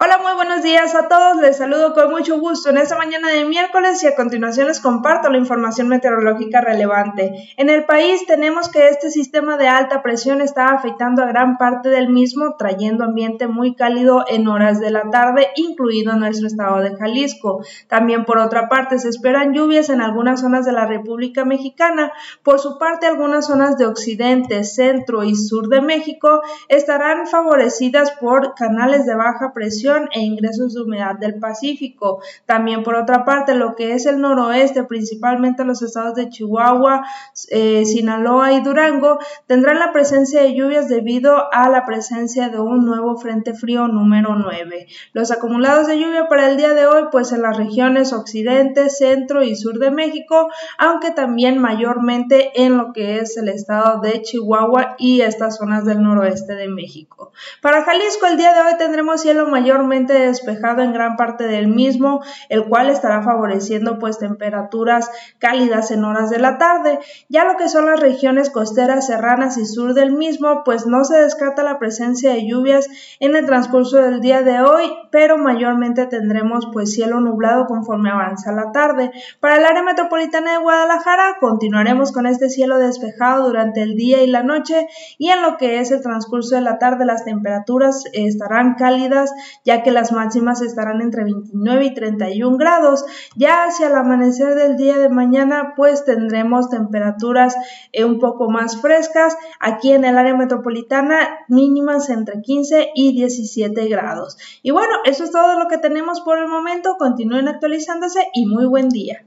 Hola, muy buenos días a todos. Les saludo con mucho gusto en esta mañana de miércoles y a continuación les comparto la información meteorológica relevante. En el país tenemos que este sistema de alta presión está afectando a gran parte del mismo, trayendo ambiente muy cálido en horas de la tarde, incluido nuestro estado de Jalisco. También por otra parte se esperan lluvias en algunas zonas de la República Mexicana. Por su parte, algunas zonas de occidente, centro y sur de México estarán favorecidas por canales de baja presión e ingresos de humedad del Pacífico. También por otra parte, lo que es el noroeste, principalmente los estados de Chihuahua, eh, Sinaloa y Durango, tendrán la presencia de lluvias debido a la presencia de un nuevo frente frío número 9. Los acumulados de lluvia para el día de hoy, pues en las regiones occidente, centro y sur de México, aunque también mayormente en lo que es el estado de Chihuahua y estas zonas del noroeste de México. Para Jalisco, el día de hoy tendremos cielo mayor despejado en gran parte del mismo, el cual estará favoreciendo pues temperaturas cálidas en horas de la tarde. Ya lo que son las regiones costeras, serranas y sur del mismo, pues no se descarta la presencia de lluvias en el transcurso del día de hoy, pero mayormente tendremos pues cielo nublado conforme avanza la tarde. Para el área metropolitana de Guadalajara continuaremos con este cielo despejado durante el día y la noche y en lo que es el transcurso de la tarde las temperaturas estarán cálidas ya que las máximas estarán entre 29 y 31 grados. Ya hacia el amanecer del día de mañana, pues tendremos temperaturas eh, un poco más frescas. Aquí en el área metropolitana, mínimas entre 15 y 17 grados. Y bueno, eso es todo lo que tenemos por el momento. Continúen actualizándose y muy buen día.